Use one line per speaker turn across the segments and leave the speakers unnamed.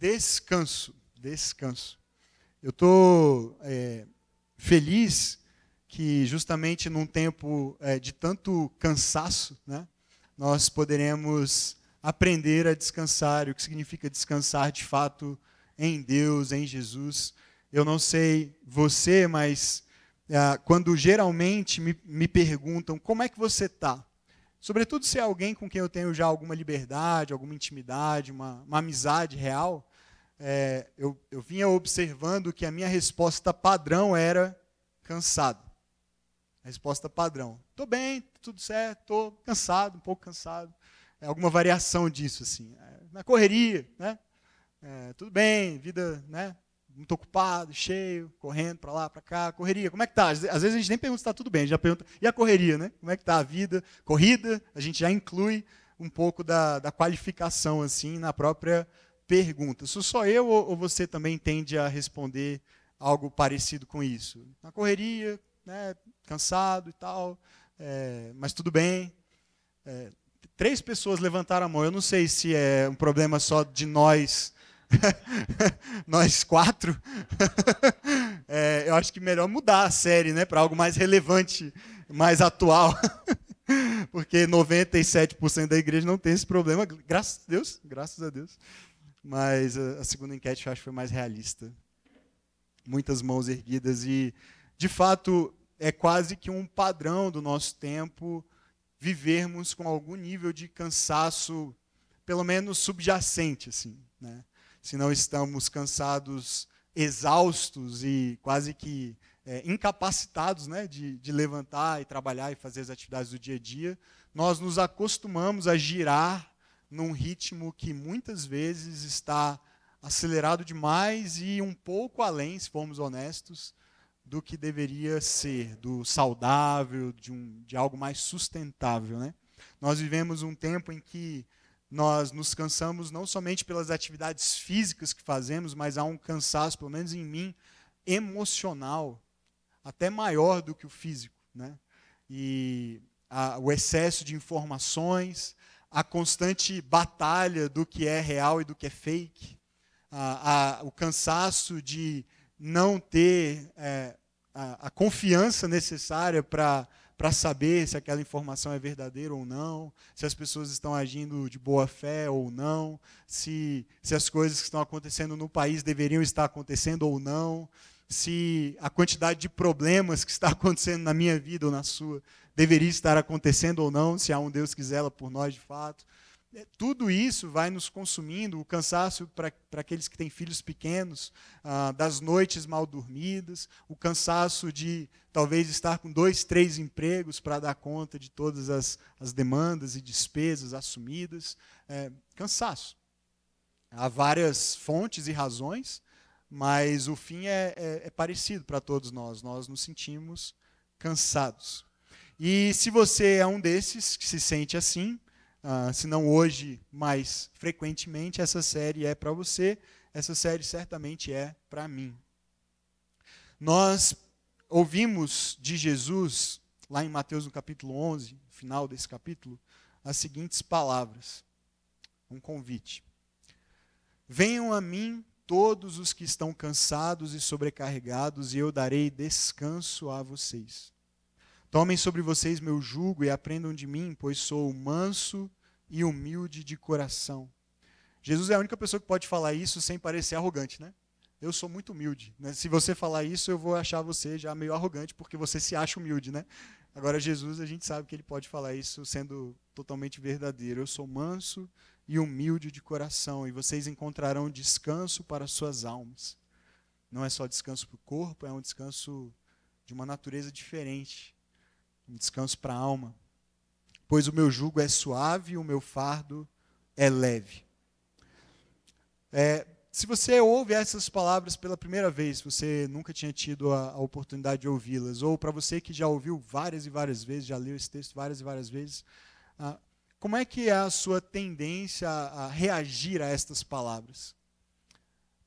Descanso. Descanso. Eu estou é, feliz que justamente num tempo é, de tanto cansaço, né, nós poderemos aprender a descansar, o que significa descansar de fato em Deus, em Jesus. Eu não sei você, mas é, quando geralmente me, me perguntam como é que você está, sobretudo se é alguém com quem eu tenho já alguma liberdade, alguma intimidade, uma, uma amizade real, é, eu, eu vinha observando que a minha resposta padrão era cansado. A resposta padrão. Estou bem, tudo certo, estou cansado, um pouco cansado. É alguma variação disso, assim. É, na correria, né? É, tudo bem, vida, né? Muito ocupado, cheio, correndo para lá, para cá, correria. Como é que tá? Às vezes a gente nem pergunta se está tudo bem, a gente já pergunta, e a correria, né? Como é que está a vida? Corrida, a gente já inclui um pouco da, da qualificação, assim, na própria pergunta. Sou só eu ou você também tende a responder algo parecido com isso? Na correria, né, cansado e tal, é, mas tudo bem. É, três pessoas levantaram a mão. Eu não sei se é um problema só de nós, nós quatro. é, eu acho que melhor mudar a série, né, para algo mais relevante, mais atual. Porque 97% da igreja não tem esse problema, graças a Deus, graças a Deus. Mas a, segunda enquete eu acho que foi mais realista. Muitas mãos erguidas e, de fato, é quase que um padrão do nosso tempo vivermos com algum nível de cansaço, pelo menos subjacente, assim, né? Se não estamos cansados, exaustos e quase que é, incapacitados, né, de, de levantar e trabalhar e fazer as atividades do dia a dia, nós nos acostumamos a girar num ritmo que muitas vezes está acelerado demais e um pouco além, se formos honestos, do que deveria ser, do saudável, de, um, de algo mais sustentável. Né? Nós vivemos um tempo em que nós nos cansamos não somente pelas atividades físicas que fazemos, mas há um cansaço, pelo menos em mim, emocional, até maior do que o físico. Né? E a, o excesso de informações, a constante batalha do que é real e do que é fake, a, a, o cansaço de não ter é, a, a, confiança necessária para saber se aquela informação é verdadeira ou não, se as pessoas estão agindo de boa fé ou não, se, se as coisas que estão acontecendo no país deveriam estar acontecendo ou não, se a quantidade de problemas que está acontecendo na minha vida ou na sua deveria estar acontecendo ou não, se há um Deus que zela por nós de fato. É, tudo isso vai nos consumindo, o cansaço para aqueles que têm filhos pequenos, ah, das noites mal dormidas, o cansaço de talvez estar com dois, três empregos para dar conta de todas as, as demandas e despesas assumidas. É, cansaço. Há várias fontes e razões, mas o fim é, é, é parecido para todos nós. Nós nos sentimos cansados. E se você é um desses que se sente assim, uh, se não hoje, mais frequentemente, essa série é para você, essa série certamente é para mim. Nós ouvimos de Jesus, lá em Mateus no capítulo 11, final desse capítulo, as seguintes palavras: um convite. Venham a mim todos os que estão cansados e sobrecarregados, e eu darei descanso a vocês. Tomem sobre vocês meu jugo e aprendam de mim, pois sou manso e humilde de coração. Jesus é a única pessoa que pode falar isso sem parecer arrogante, né? Eu sou muito humilde. Né? Se você falar isso, eu vou achar você já meio arrogante, porque você se acha humilde, né? Agora, Jesus, a gente sabe que ele pode falar isso sendo totalmente verdadeiro. Eu sou manso e humilde de coração, e vocês encontrarão descanso para suas almas. Não é só descanso para o corpo, é um descanso de uma natureza diferente um descanso para a alma. Pois o meu jugo é suave e o meu fardo é leve. É, se você ouve essas palavras pela primeira vez, você nunca tinha tido a, a oportunidade de ouvi-las, ou para você que já ouviu várias e várias vezes, já leu esse texto várias e várias vezes, ah, como é que é a sua tendência a, a reagir a estas palavras?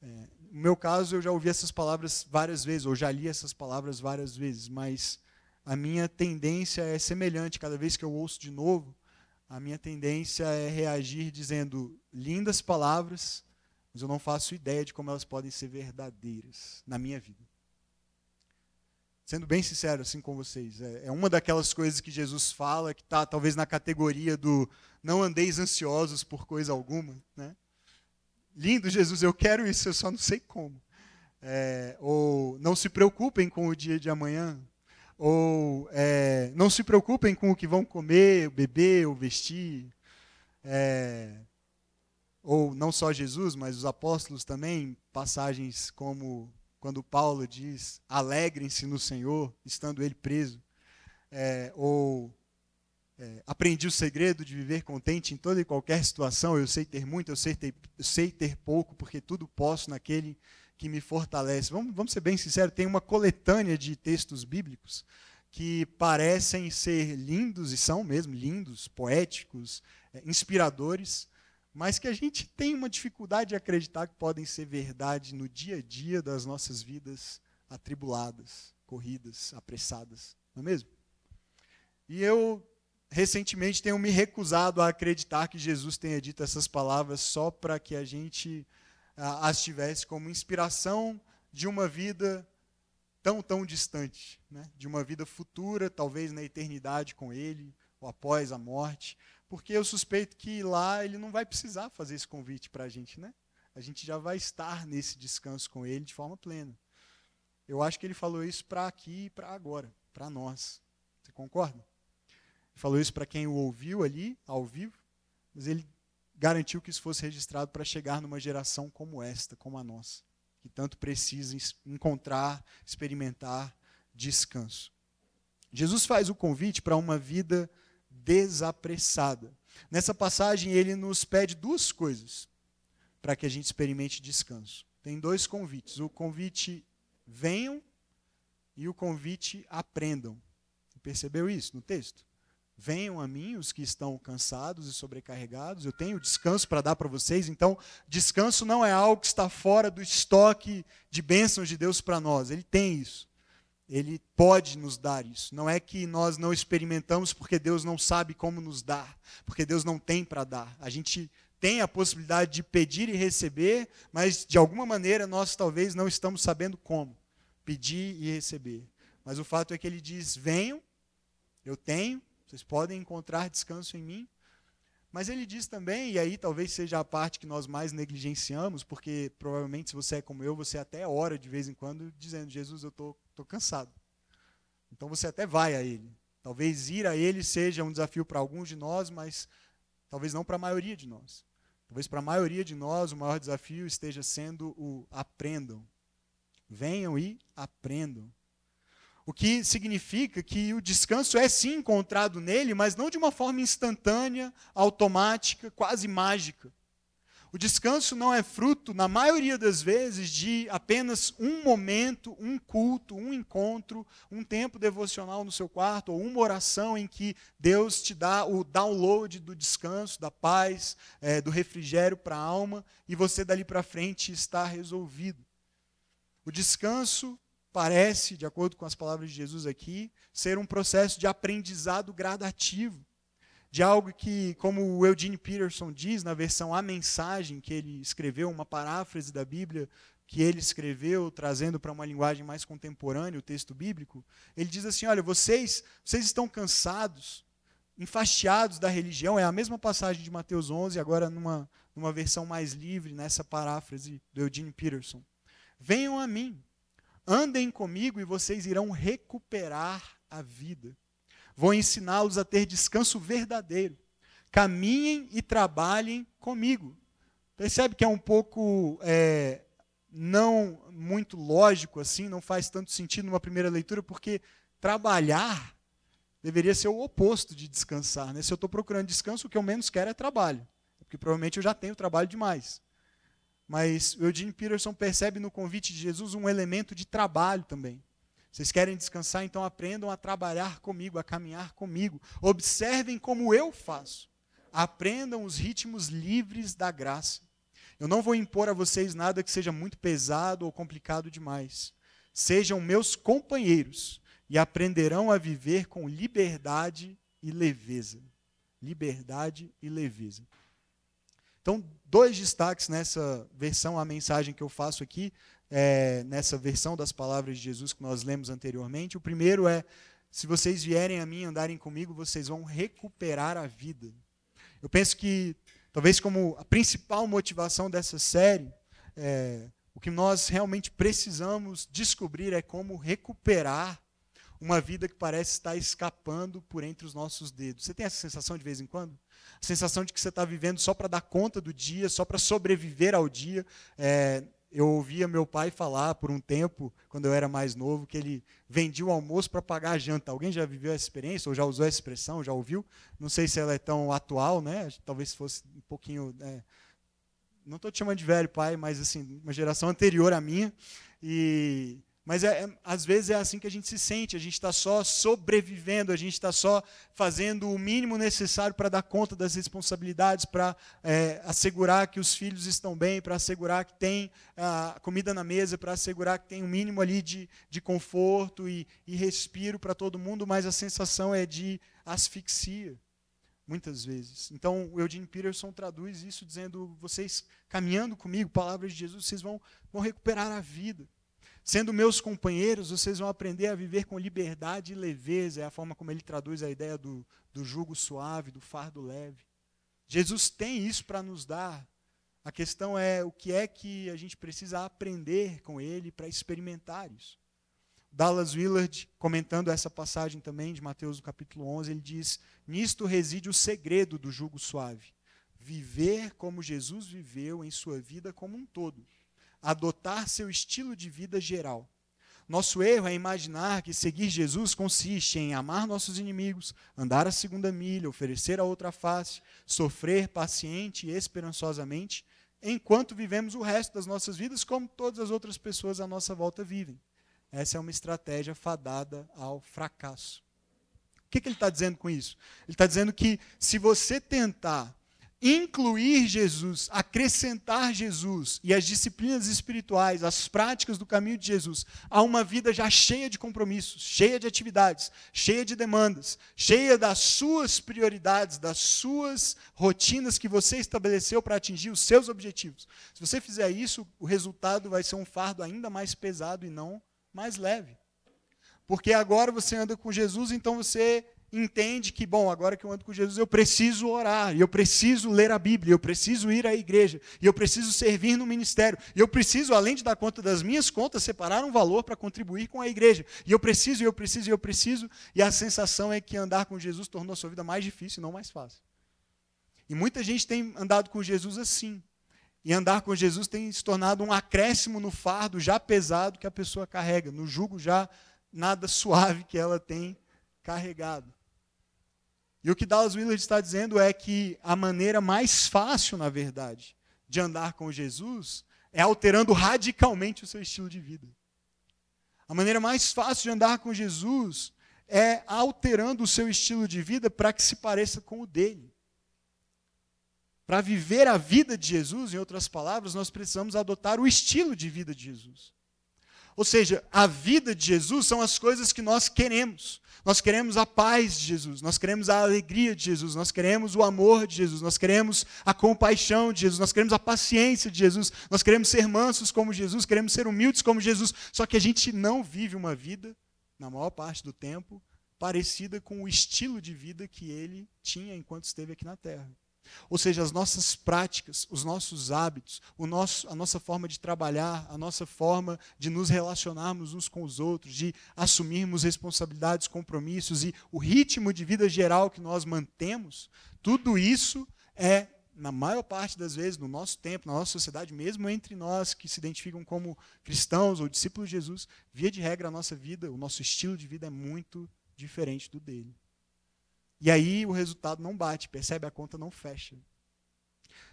É, no meu caso, eu já ouvi essas palavras várias vezes, ou já li essas palavras várias vezes, mas a minha tendência é semelhante. Cada vez que eu ouço de novo, a minha tendência é reagir dizendo lindas palavras, mas eu não faço ideia de como elas podem ser verdadeiras na minha vida. Sendo bem sincero assim com vocês, é, é uma daquelas coisas que Jesus fala que está talvez na categoria do não andeis ansiosos por coisa alguma, né? Lindo Jesus, eu quero isso, eu só não sei como. É, ou não se preocupem com o dia de amanhã, ou é, não se preocupem com o que vão comer, beber ou vestir. É, ou não só Jesus, mas os apóstolos também, passagens como quando Paulo diz: alegrem-se no Senhor, estando ele preso. É, ou é, aprendi o segredo de viver contente em toda e qualquer situação. Eu sei ter muito, eu sei ter, eu sei ter pouco, porque tudo posso naquele que me fortalece. Vamos, vamos ser bem sinceros, tem uma coletânea de textos bíblicos que parecem ser lindos, e são mesmo lindos, poéticos, é, inspiradores, mas que a gente tem uma dificuldade de acreditar que podem ser verdade no dia a dia das nossas vidas atribuladas, corridas, apressadas, não é mesmo? E eu recentemente tenho me recusado a acreditar que Jesus tenha dito essas palavras só para que a gente as tivesse como inspiração de uma vida tão, tão distante, né? de uma vida futura, talvez na eternidade com Ele, ou após a morte, porque eu suspeito que lá Ele não vai precisar fazer esse convite para a gente, né? A gente já vai estar nesse descanso com Ele de forma plena. Eu acho que Ele falou isso para aqui e para agora, para nós. Você concorda? Ele falou isso para quem o ouviu ali, ao vivo, mas Ele garantiu que isso fosse registrado para chegar numa geração como esta, como a nossa, que tanto precisa encontrar, experimentar descanso. Jesus faz o convite para uma vida desapressada. Nessa passagem, ele nos pede duas coisas para que a gente experimente descanso. Tem dois convites: o convite venham e o convite aprendam. Percebeu isso no texto? Venham a mim os que estão cansados e sobrecarregados, eu tenho descanso para dar para vocês. Então, descanso não é algo que está fora do estoque de bênçãos de Deus para nós, ele tem isso. Ele pode nos dar isso. Não é que nós não experimentamos porque Deus não sabe como nos dar, porque Deus não tem para dar. A gente tem a possibilidade de pedir e receber, mas de alguma maneira nós talvez não estamos sabendo como pedir e receber. Mas o fato é que ele diz: venham, eu tenho, vocês podem encontrar descanso em mim. Mas ele diz também, e aí talvez seja a parte que nós mais negligenciamos, porque provavelmente se você é como eu, você até ora de vez em quando dizendo: Jesus, eu estou tô, tô cansado. Então você até vai a ele. Talvez ir a ele seja um desafio para alguns de nós, mas talvez não para a maioria de nós. Talvez para a maioria de nós o maior desafio esteja sendo o aprendam. Venham e aprendam. O que significa que o descanso é sim encontrado nele, mas não de uma forma instantânea, automática, quase mágica. O descanso não é fruto, na maioria das vezes, de apenas um momento, um culto, um encontro, um tempo devocional no seu quarto, ou uma oração em que Deus te dá o download do descanso, da paz, é, do refrigério para a alma, e você dali para frente está resolvido. O descanso parece, de acordo com as palavras de Jesus aqui, ser um processo de aprendizado gradativo. De algo que, como o Eugene Peterson diz na versão A Mensagem, que ele escreveu, uma paráfrase da Bíblia que ele escreveu, trazendo para uma linguagem mais contemporânea o texto bíblico, ele diz assim: olha, vocês, vocês estão cansados, enfastiados da religião, é a mesma passagem de Mateus 11, agora numa, numa versão mais livre, nessa paráfrase do Eugene Peterson. Venham a mim, Andem comigo e vocês irão recuperar a vida. Vou ensiná-los a ter descanso verdadeiro. Caminhem e trabalhem comigo. Percebe que é um pouco é, não muito lógico assim, não faz tanto sentido numa primeira leitura, porque trabalhar deveria ser o oposto de descansar. Né? Se eu estou procurando descanso, o que eu menos quero é trabalho, porque provavelmente eu já tenho trabalho demais. Mas o Eugene Peterson percebe no convite de Jesus um elemento de trabalho também. Vocês querem descansar, então aprendam a trabalhar comigo, a caminhar comigo. Observem como eu faço. Aprendam os ritmos livres da graça. Eu não vou impor a vocês nada que seja muito pesado ou complicado demais. Sejam meus companheiros e aprenderão a viver com liberdade e leveza. Liberdade e leveza. Então, dois destaques nessa versão, a mensagem que eu faço aqui, é, nessa versão das palavras de Jesus que nós lemos anteriormente. O primeiro é: se vocês vierem a mim andarem comigo, vocês vão recuperar a vida. Eu penso que, talvez, como a principal motivação dessa série, é, o que nós realmente precisamos descobrir é como recuperar uma vida que parece estar escapando por entre os nossos dedos. Você tem essa sensação de vez em quando? Sensação de que você está vivendo só para dar conta do dia, só para sobreviver ao dia. É, eu ouvia meu pai falar por um tempo, quando eu era mais novo, que ele vendia o almoço para pagar a janta. Alguém já viveu essa experiência, ou já usou essa expressão, já ouviu? Não sei se ela é tão atual, né? Talvez fosse um pouquinho. É, não estou te chamando de velho pai, mas assim, uma geração anterior à minha. E mas é, é, às vezes é assim que a gente se sente, a gente está só sobrevivendo, a gente está só fazendo o mínimo necessário para dar conta das responsabilidades, para é, assegurar que os filhos estão bem, para assegurar que tem a comida na mesa, para assegurar que tem um mínimo ali de, de conforto e, e respiro para todo mundo, mas a sensação é de asfixia, muitas vezes. Então, o Eugene Peterson traduz isso dizendo: vocês caminhando comigo, palavras de Jesus, vocês vão, vão recuperar a vida. Sendo meus companheiros, vocês vão aprender a viver com liberdade e leveza. É a forma como ele traduz a ideia do, do jugo suave, do fardo leve. Jesus tem isso para nos dar. A questão é o que é que a gente precisa aprender com ele para experimentar isso. Dallas Willard, comentando essa passagem também de Mateus no capítulo 11, ele diz: Nisto reside o segredo do jugo suave. Viver como Jesus viveu em sua vida como um todo adotar seu estilo de vida geral. Nosso erro é imaginar que seguir Jesus consiste em amar nossos inimigos, andar a segunda milha, oferecer a outra face, sofrer paciente e esperançosamente, enquanto vivemos o resto das nossas vidas como todas as outras pessoas à nossa volta vivem. Essa é uma estratégia fadada ao fracasso. O que, que ele está dizendo com isso? Ele está dizendo que se você tentar incluir Jesus, acrescentar Jesus e as disciplinas espirituais, as práticas do caminho de Jesus, a uma vida já cheia de compromissos, cheia de atividades, cheia de demandas, cheia das suas prioridades, das suas rotinas que você estabeleceu para atingir os seus objetivos. Se você fizer isso, o resultado vai ser um fardo ainda mais pesado e não mais leve. Porque agora você anda com Jesus, então você entende que, bom, agora que eu ando com Jesus, eu preciso orar, eu preciso ler a Bíblia, eu preciso ir à igreja, eu preciso servir no ministério, eu preciso, além de dar conta das minhas contas, separar um valor para contribuir com a igreja. E eu preciso, eu preciso, eu preciso, e a sensação é que andar com Jesus tornou a sua vida mais difícil e não mais fácil. E muita gente tem andado com Jesus assim. E andar com Jesus tem se tornado um acréscimo no fardo já pesado que a pessoa carrega, no jugo já nada suave que ela tem carregado. E o que Dallas Willard está dizendo é que a maneira mais fácil, na verdade, de andar com Jesus é alterando radicalmente o seu estilo de vida. A maneira mais fácil de andar com Jesus é alterando o seu estilo de vida para que se pareça com o dele. Para viver a vida de Jesus, em outras palavras, nós precisamos adotar o estilo de vida de Jesus. Ou seja, a vida de Jesus são as coisas que nós queremos. Nós queremos a paz de Jesus, nós queremos a alegria de Jesus, nós queremos o amor de Jesus, nós queremos a compaixão de Jesus, nós queremos a paciência de Jesus, nós queremos ser mansos como Jesus, queremos ser humildes como Jesus. Só que a gente não vive uma vida, na maior parte do tempo, parecida com o estilo de vida que ele tinha enquanto esteve aqui na terra. Ou seja, as nossas práticas, os nossos hábitos, o nosso, a nossa forma de trabalhar, a nossa forma de nos relacionarmos uns com os outros, de assumirmos responsabilidades, compromissos e o ritmo de vida geral que nós mantemos, tudo isso é, na maior parte das vezes, no nosso tempo, na nossa sociedade, mesmo entre nós que se identificam como cristãos ou discípulos de Jesus, via de regra, a nossa vida, o nosso estilo de vida é muito diferente do dele. E aí o resultado não bate, percebe? A conta não fecha.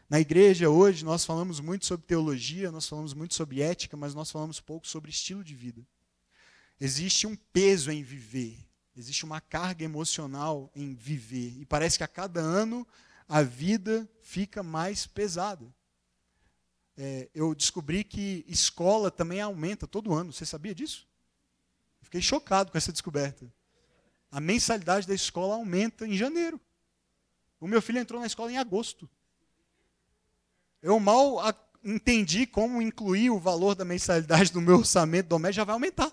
Na igreja hoje nós falamos muito sobre teologia, nós falamos muito sobre ética, mas nós falamos pouco sobre estilo de vida. Existe um peso em viver, existe uma carga emocional em viver. E parece que a cada ano a vida fica mais pesada. É, eu descobri que escola também aumenta todo ano. Você sabia disso? Fiquei chocado com essa descoberta a mensalidade da escola aumenta em janeiro. O meu filho entrou na escola em agosto. Eu mal entendi como incluir o valor da mensalidade no meu orçamento doméstico, já vai aumentar.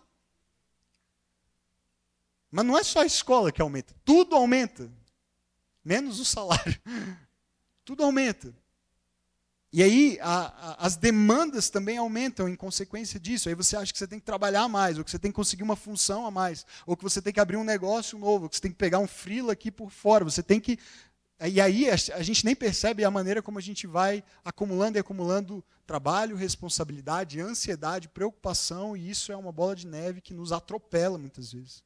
Mas não é só a escola que aumenta, tudo aumenta, menos o salário. Tudo aumenta. E aí a, a, as demandas também aumentam em consequência disso. Aí você acha que você tem que trabalhar mais, ou que você tem que conseguir uma função a mais, ou que você tem que abrir um negócio novo, ou que você tem que pegar um freela aqui por fora. Você tem que. E aí a gente nem percebe a maneira como a gente vai acumulando e acumulando trabalho, responsabilidade, ansiedade, preocupação, e isso é uma bola de neve que nos atropela muitas vezes.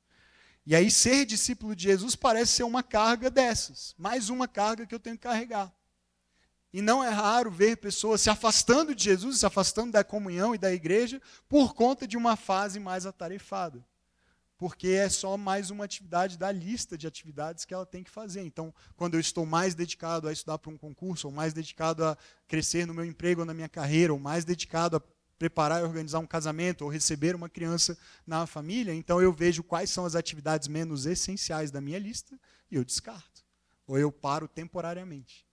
E aí ser discípulo de Jesus parece ser uma carga dessas, mais uma carga que eu tenho que carregar. E não é raro ver pessoas se afastando de Jesus, se afastando da comunhão e da igreja, por conta de uma fase mais atarefada. Porque é só mais uma atividade da lista de atividades que ela tem que fazer. Então, quando eu estou mais dedicado a estudar para um concurso, ou mais dedicado a crescer no meu emprego ou na minha carreira, ou mais dedicado a preparar e organizar um casamento, ou receber uma criança na família, então eu vejo quais são as atividades menos essenciais da minha lista e eu descarto. Ou eu paro temporariamente.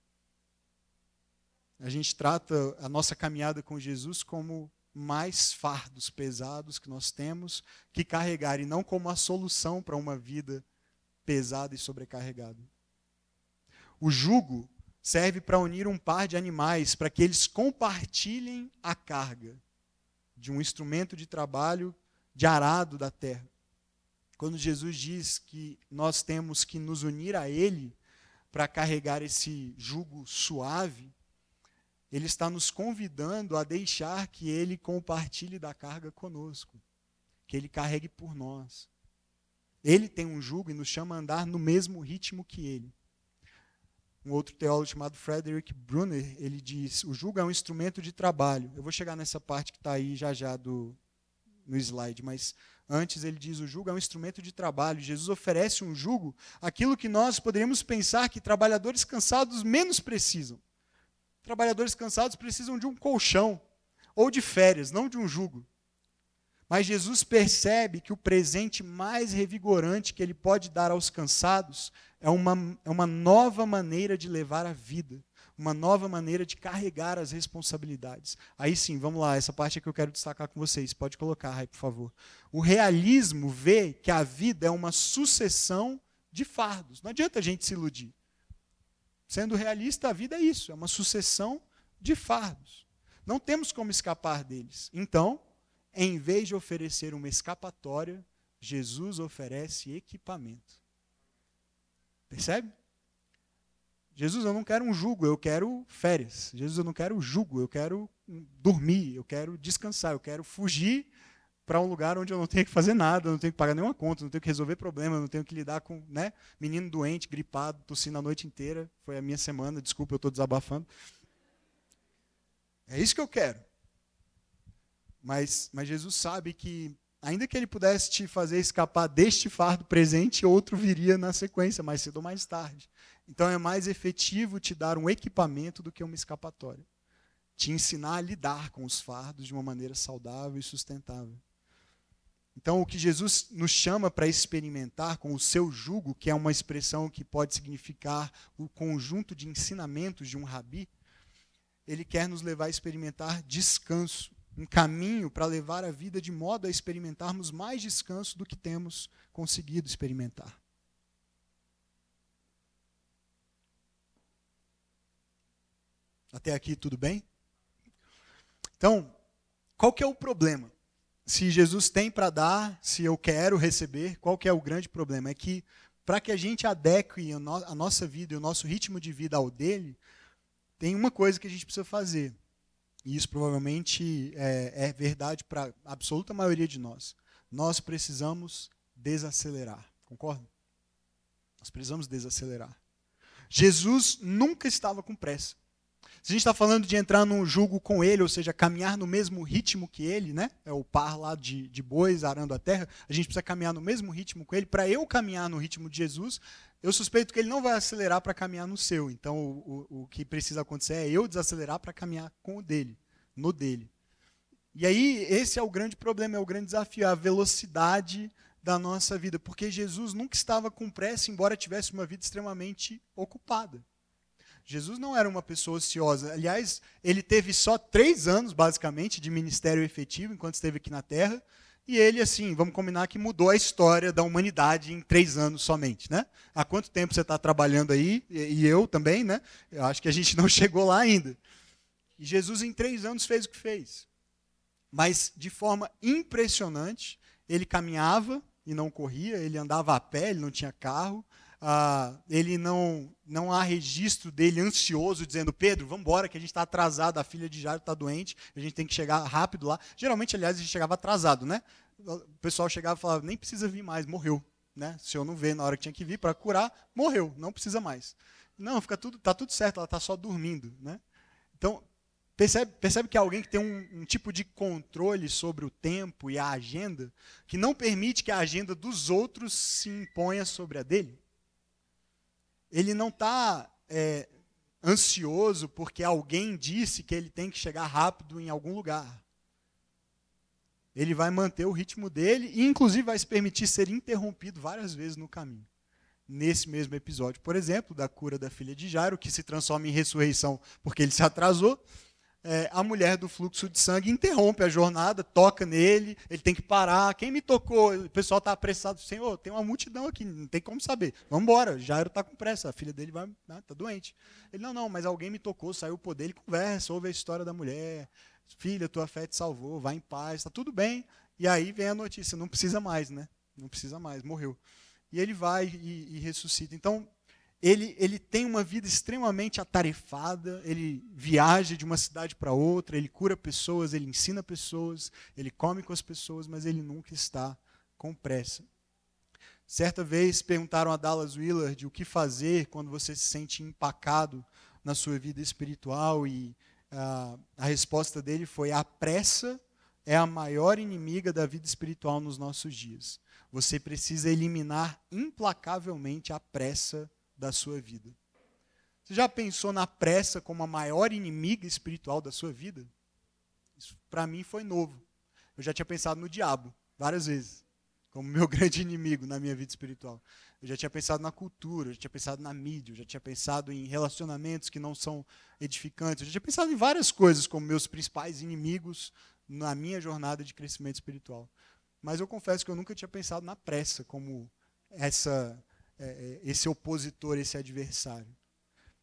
A gente trata a nossa caminhada com Jesus como mais fardos pesados que nós temos que carregar e não como a solução para uma vida pesada e sobrecarregada. O jugo serve para unir um par de animais para que eles compartilhem a carga de um instrumento de trabalho de arado da terra. Quando Jesus diz que nós temos que nos unir a Ele para carregar esse jugo suave, ele está nos convidando a deixar que ele compartilhe da carga conosco, que ele carregue por nós. Ele tem um jugo e nos chama a andar no mesmo ritmo que ele. Um outro teólogo chamado Frederick Brunner, ele diz: o jugo é um instrumento de trabalho. Eu vou chegar nessa parte que está aí já já do, no slide, mas antes ele diz: o jugo é um instrumento de trabalho. Jesus oferece um jugo, aquilo que nós poderíamos pensar que trabalhadores cansados menos precisam. Trabalhadores cansados precisam de um colchão ou de férias, não de um jugo. Mas Jesus percebe que o presente mais revigorante que ele pode dar aos cansados é uma, é uma nova maneira de levar a vida, uma nova maneira de carregar as responsabilidades. Aí sim, vamos lá, essa parte é que eu quero destacar com vocês. Pode colocar aí, por favor. O realismo vê que a vida é uma sucessão de fardos. Não adianta a gente se iludir. Sendo realista, a vida é isso, é uma sucessão de fardos. Não temos como escapar deles. Então, em vez de oferecer uma escapatória, Jesus oferece equipamento. Percebe? Jesus, eu não quero um jugo, eu quero férias. Jesus, eu não quero jugo, eu quero dormir, eu quero descansar, eu quero fugir para um lugar onde eu não tenho que fazer nada, não tenho que pagar nenhuma conta, não tenho que resolver problema, não tenho que lidar com né, menino doente, gripado, tossindo a noite inteira. Foi a minha semana, desculpa, eu estou desabafando. É isso que eu quero. Mas, mas Jesus sabe que, ainda que ele pudesse te fazer escapar deste fardo presente, outro viria na sequência, mais cedo ou mais tarde. Então é mais efetivo te dar um equipamento do que uma escapatória. Te ensinar a lidar com os fardos de uma maneira saudável e sustentável. Então, o que Jesus nos chama para experimentar com o seu jugo, que é uma expressão que pode significar o conjunto de ensinamentos de um rabi, ele quer nos levar a experimentar descanso, um caminho para levar a vida de modo a experimentarmos mais descanso do que temos conseguido experimentar. Até aqui tudo bem? Então, qual que é o problema? Se Jesus tem para dar, se eu quero receber, qual que é o grande problema? É que para que a gente adeque a, no a nossa vida e o nosso ritmo de vida ao dele, tem uma coisa que a gente precisa fazer. E isso provavelmente é, é verdade para a absoluta maioria de nós. Nós precisamos desacelerar. Concorda? Nós precisamos desacelerar. Jesus nunca estava com pressa. Se a gente está falando de entrar num jugo com ele, ou seja, caminhar no mesmo ritmo que ele, né? É o par lá de, de bois arando a terra. A gente precisa caminhar no mesmo ritmo com ele. Para eu caminhar no ritmo de Jesus, eu suspeito que ele não vai acelerar para caminhar no seu. Então, o, o, o que precisa acontecer é eu desacelerar para caminhar com o dele, no dele. E aí, esse é o grande problema, é o grande desafio, é a velocidade da nossa vida, porque Jesus nunca estava com pressa, embora tivesse uma vida extremamente ocupada. Jesus não era uma pessoa ociosa. Aliás, ele teve só três anos, basicamente, de ministério efetivo enquanto esteve aqui na Terra. E ele, assim, vamos combinar que mudou a história da humanidade em três anos somente, né? Há quanto tempo você está trabalhando aí? E eu também, né? Eu acho que a gente não chegou lá ainda. E Jesus, em três anos, fez o que fez. Mas, de forma impressionante, ele caminhava e não corria, ele andava a pé, ele não tinha carro, ah, ele não, não há registro dele ansioso, dizendo, Pedro, vamos embora, que a gente está atrasado, a filha de Jairo está doente, a gente tem que chegar rápido lá. Geralmente, aliás, a gente chegava atrasado, né? O pessoal chegava e falava, nem precisa vir mais, morreu. Né? Se eu não ver na hora que tinha que vir para curar, morreu, não precisa mais. Não, fica tudo, tá tudo certo, ela está só dormindo. Né? Então, Percebe, percebe que é alguém que tem um, um, tipo de controle sobre o tempo e a agenda que não permite que a agenda dos outros se imponha sobre a dele? Ele não está é, ansioso porque alguém disse que ele tem que chegar rápido em algum lugar. Ele vai manter o ritmo dele e, inclusive, vai se permitir ser interrompido várias vezes no caminho. Nesse mesmo episódio, por exemplo, da cura da filha de Jairo, que se transforma em ressurreição porque ele se atrasou é, a mulher do fluxo de sangue interrompe a jornada, toca nele, ele tem que parar. Quem me tocou? O pessoal está apressado. Senhor, tem uma multidão aqui, não tem como saber. Vamos embora. Jairo está com pressa, a filha dele vai, né, tá doente. Ele, não, não, mas alguém me tocou, saiu o poder, ele conversa, ouve a história da mulher. Filha, tua fé te salvou, vai em paz, está tudo bem. E aí vem a notícia, não precisa mais, né? Não precisa mais, morreu. E ele vai e, e ressuscita. Então, ele, ele tem uma vida extremamente atarefada, ele viaja de uma cidade para outra, ele cura pessoas, ele ensina pessoas, ele come com as pessoas, mas ele nunca está com pressa. Certa vez perguntaram a Dallas Willard o que fazer quando você se sente empacado na sua vida espiritual e uh, a resposta dele foi: a pressa é a maior inimiga da vida espiritual nos nossos dias. Você precisa eliminar implacavelmente a pressa da sua vida. Você já pensou na pressa como a maior inimiga espiritual da sua vida? Isso para mim foi novo. Eu já tinha pensado no diabo várias vezes, como meu grande inimigo na minha vida espiritual. Eu já tinha pensado na cultura, eu já tinha pensado na mídia, eu já tinha pensado em relacionamentos que não são edificantes, eu já tinha pensado em várias coisas como meus principais inimigos na minha jornada de crescimento espiritual. Mas eu confesso que eu nunca tinha pensado na pressa como essa é, é, esse opositor, esse adversário?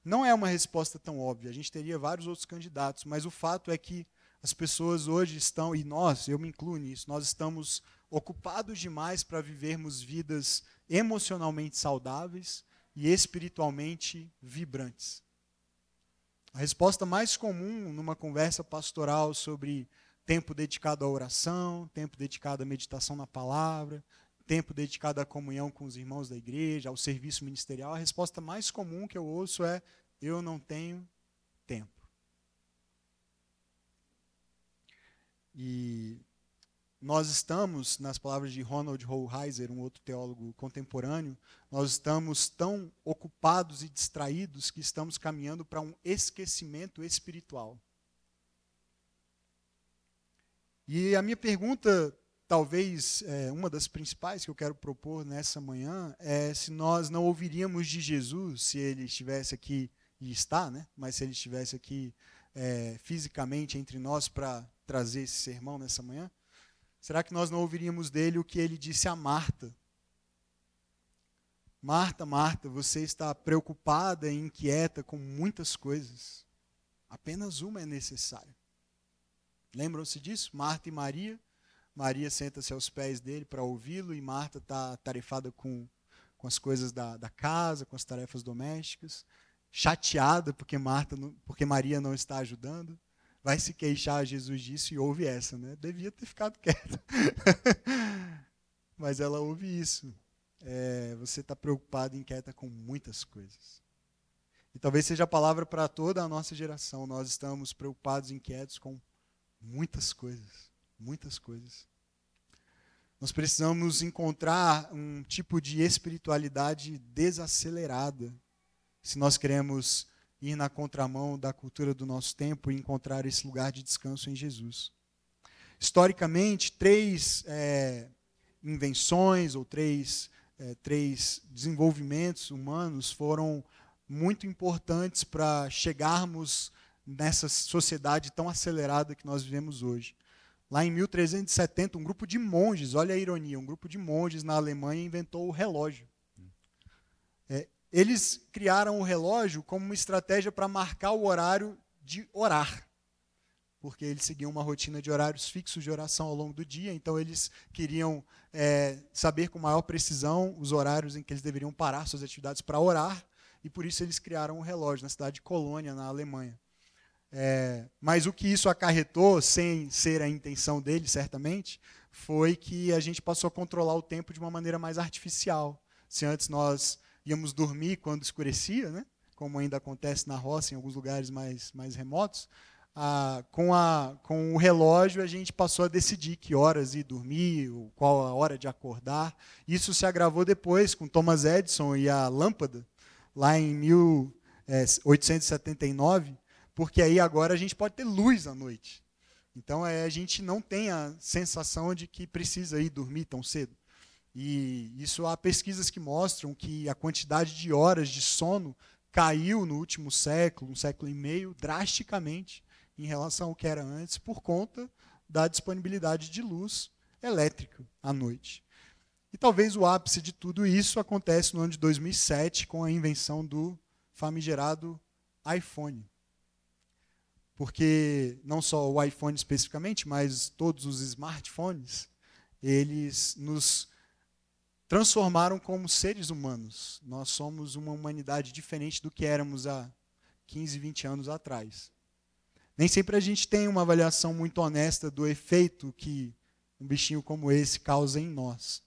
Não é uma resposta tão óbvia. A gente teria vários outros candidatos, mas o fato é que as pessoas hoje estão, e nós, eu me incluo nisso, nós estamos ocupados demais para vivermos vidas emocionalmente saudáveis e espiritualmente vibrantes. A resposta mais comum numa conversa pastoral sobre tempo dedicado à oração, tempo dedicado à meditação na palavra, tempo dedicado à comunhão com os irmãos da igreja, ao serviço ministerial, a resposta mais comum que eu ouço é: eu não tenho tempo. E nós estamos, nas palavras de Ronald Rollheiser, um outro teólogo contemporâneo, nós estamos tão ocupados e distraídos que estamos caminhando para um esquecimento espiritual. E a minha pergunta talvez é, uma das principais que eu quero propor nessa manhã é se nós não ouviríamos de Jesus se ele estivesse aqui e está, né? Mas se ele estivesse aqui é, fisicamente entre nós para trazer esse sermão nessa manhã, será que nós não ouviríamos dele o que ele disse a Marta? Marta, Marta, você está preocupada e inquieta com muitas coisas. Apenas uma é necessária. Lembram-se disso? Marta e Maria. Maria senta-se aos pés dele para ouvi-lo e Marta está tarefada com, com as coisas da, da casa, com as tarefas domésticas, chateada porque Marta, porque Maria não está ajudando vai se queixar a Jesus disso e ouve essa, né? Devia ter ficado quieta. Mas ela ouve isso. É, você está preocupado e inquieta com muitas coisas. E talvez seja a palavra para toda a nossa geração. Nós estamos preocupados e inquietos com muitas coisas. Muitas coisas. Nós precisamos encontrar um tipo de espiritualidade desacelerada se nós queremos ir na contramão da cultura do nosso tempo e encontrar esse lugar de descanso em Jesus. Historicamente, três é, invenções ou três, é, três desenvolvimentos humanos foram muito importantes para chegarmos nessa sociedade tão acelerada que nós vivemos hoje. Lá em 1370, um grupo de monges, olha a ironia, um grupo de monges na Alemanha inventou o relógio. É, eles criaram o relógio como uma estratégia para marcar o horário de orar. Porque eles seguiam uma rotina de horários fixos de oração ao longo do dia, então eles queriam é, saber com maior precisão os horários em que eles deveriam parar suas atividades para orar, e por isso eles criaram um relógio na cidade de Colônia, na Alemanha. É, mas o que isso acarretou, sem ser a intenção dele, certamente, foi que a gente passou a controlar o tempo de uma maneira mais artificial. Se antes nós íamos dormir quando escurecia, né? como ainda acontece na roça, em alguns lugares mais, mais remotos, ah, com, a, com o relógio a gente passou a decidir que horas ir dormir, qual a hora de acordar. Isso se agravou depois com Thomas Edison e a lâmpada, lá em 1879, é, porque aí agora a gente pode ter luz à noite. Então é, a gente não tem a sensação de que precisa ir dormir tão cedo. E isso há pesquisas que mostram que a quantidade de horas de sono caiu no último século, um século e meio, drasticamente em relação ao que era antes, por conta da disponibilidade de luz elétrica à noite. E talvez o ápice de tudo isso acontece no ano de 2007 com a invenção do famigerado iPhone. Porque não só o iPhone especificamente, mas todos os smartphones, eles nos transformaram como seres humanos. Nós somos uma humanidade diferente do que éramos há 15, 20 anos atrás. Nem sempre a gente tem uma avaliação muito honesta do efeito que um bichinho como esse causa em nós,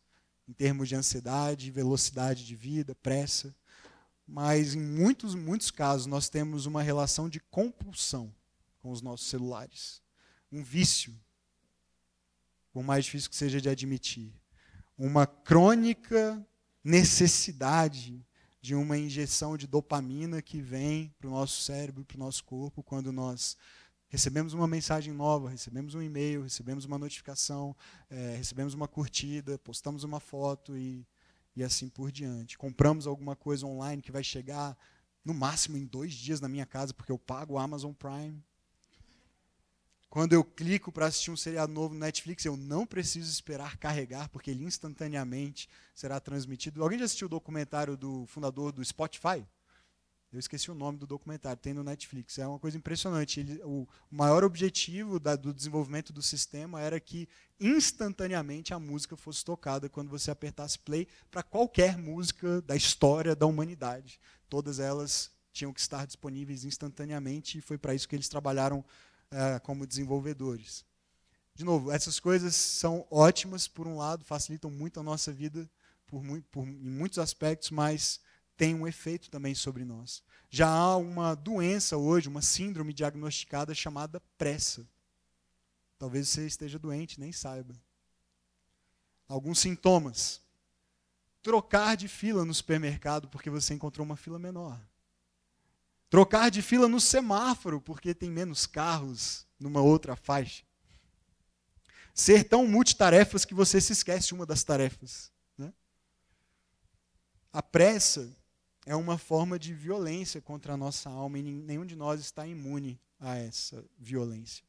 em termos de ansiedade, velocidade de vida, pressa. Mas em muitos, muitos casos nós temos uma relação de compulsão com os nossos celulares. Um vício, por mais difícil que seja de admitir uma crônica necessidade de uma injeção de dopamina que vem para o nosso cérebro, para o nosso corpo, quando nós recebemos uma mensagem nova, recebemos um e-mail, recebemos uma notificação, é, recebemos uma curtida, postamos uma foto e, e assim por diante. Compramos alguma coisa online que vai chegar no máximo em dois dias na minha casa, porque eu pago o Amazon Prime. Quando eu clico para assistir um seriado novo no Netflix, eu não preciso esperar carregar, porque ele instantaneamente será transmitido. Alguém já assistiu o documentário do fundador do Spotify? Eu esqueci o nome do documentário, tem no Netflix. É uma coisa impressionante. Ele, o maior objetivo da, do desenvolvimento do sistema era que instantaneamente a música fosse tocada quando você apertasse play para qualquer música da história da humanidade. Todas elas tinham que estar disponíveis instantaneamente e foi para isso que eles trabalharam é, como desenvolvedores. De novo, essas coisas são ótimas, por um lado, facilitam muito a nossa vida por, por, em muitos aspectos, mas tem um efeito também sobre nós. Já há uma doença hoje, uma síndrome diagnosticada chamada pressa. Talvez você esteja doente, nem saiba. Alguns sintomas. Trocar de fila no supermercado porque você encontrou uma fila menor. Trocar de fila no semáforo, porque tem menos carros numa outra faixa. Ser tão multitarefas que você se esquece uma das tarefas. Né? A pressa é uma forma de violência contra a nossa alma e nenhum de nós está imune a essa violência.